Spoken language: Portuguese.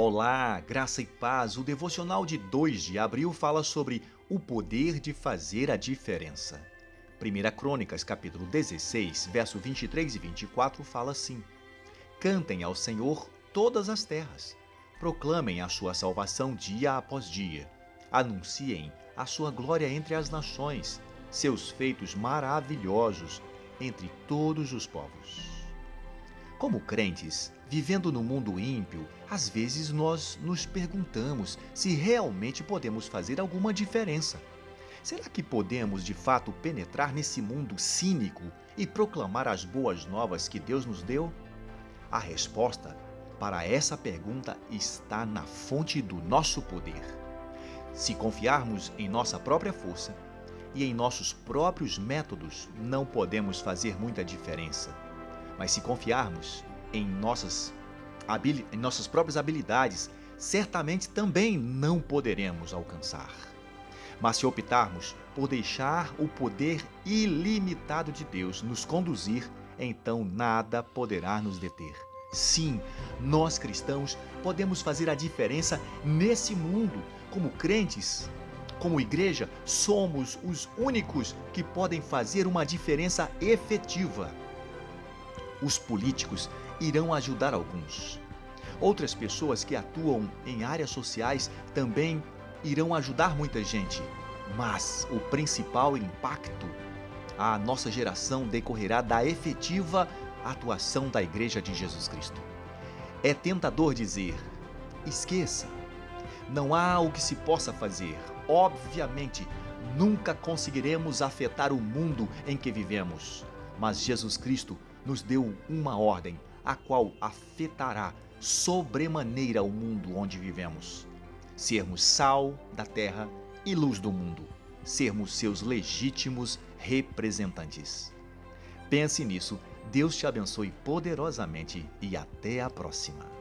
Olá, graça e paz. O devocional de 2 de abril fala sobre o poder de fazer a diferença. 1 Crônicas, capítulo 16, verso 23 e 24 fala assim: Cantem ao Senhor todas as terras, proclamem a sua salvação dia após dia, anunciem a sua glória entre as nações, seus feitos maravilhosos entre todos os povos. Como crentes, vivendo no mundo ímpio, às vezes nós nos perguntamos se realmente podemos fazer alguma diferença. Será que podemos de fato penetrar nesse mundo cínico e proclamar as boas novas que Deus nos deu? A resposta para essa pergunta está na fonte do nosso poder. Se confiarmos em nossa própria força e em nossos próprios métodos, não podemos fazer muita diferença. Mas se confiarmos em nossas, em nossas próprias habilidades, certamente também não poderemos alcançar. Mas se optarmos por deixar o poder ilimitado de Deus nos conduzir, então nada poderá nos deter. Sim, nós cristãos podemos fazer a diferença nesse mundo. Como crentes, como igreja, somos os únicos que podem fazer uma diferença efetiva os políticos irão ajudar alguns. Outras pessoas que atuam em áreas sociais também irão ajudar muita gente, mas o principal impacto à nossa geração decorrerá da efetiva atuação da Igreja de Jesus Cristo. É tentador dizer: esqueça, não há o que se possa fazer. Obviamente, nunca conseguiremos afetar o mundo em que vivemos, mas Jesus Cristo nos deu uma ordem, a qual afetará sobremaneira o mundo onde vivemos. Sermos sal da terra e luz do mundo, sermos seus legítimos representantes. Pense nisso, Deus te abençoe poderosamente e até a próxima.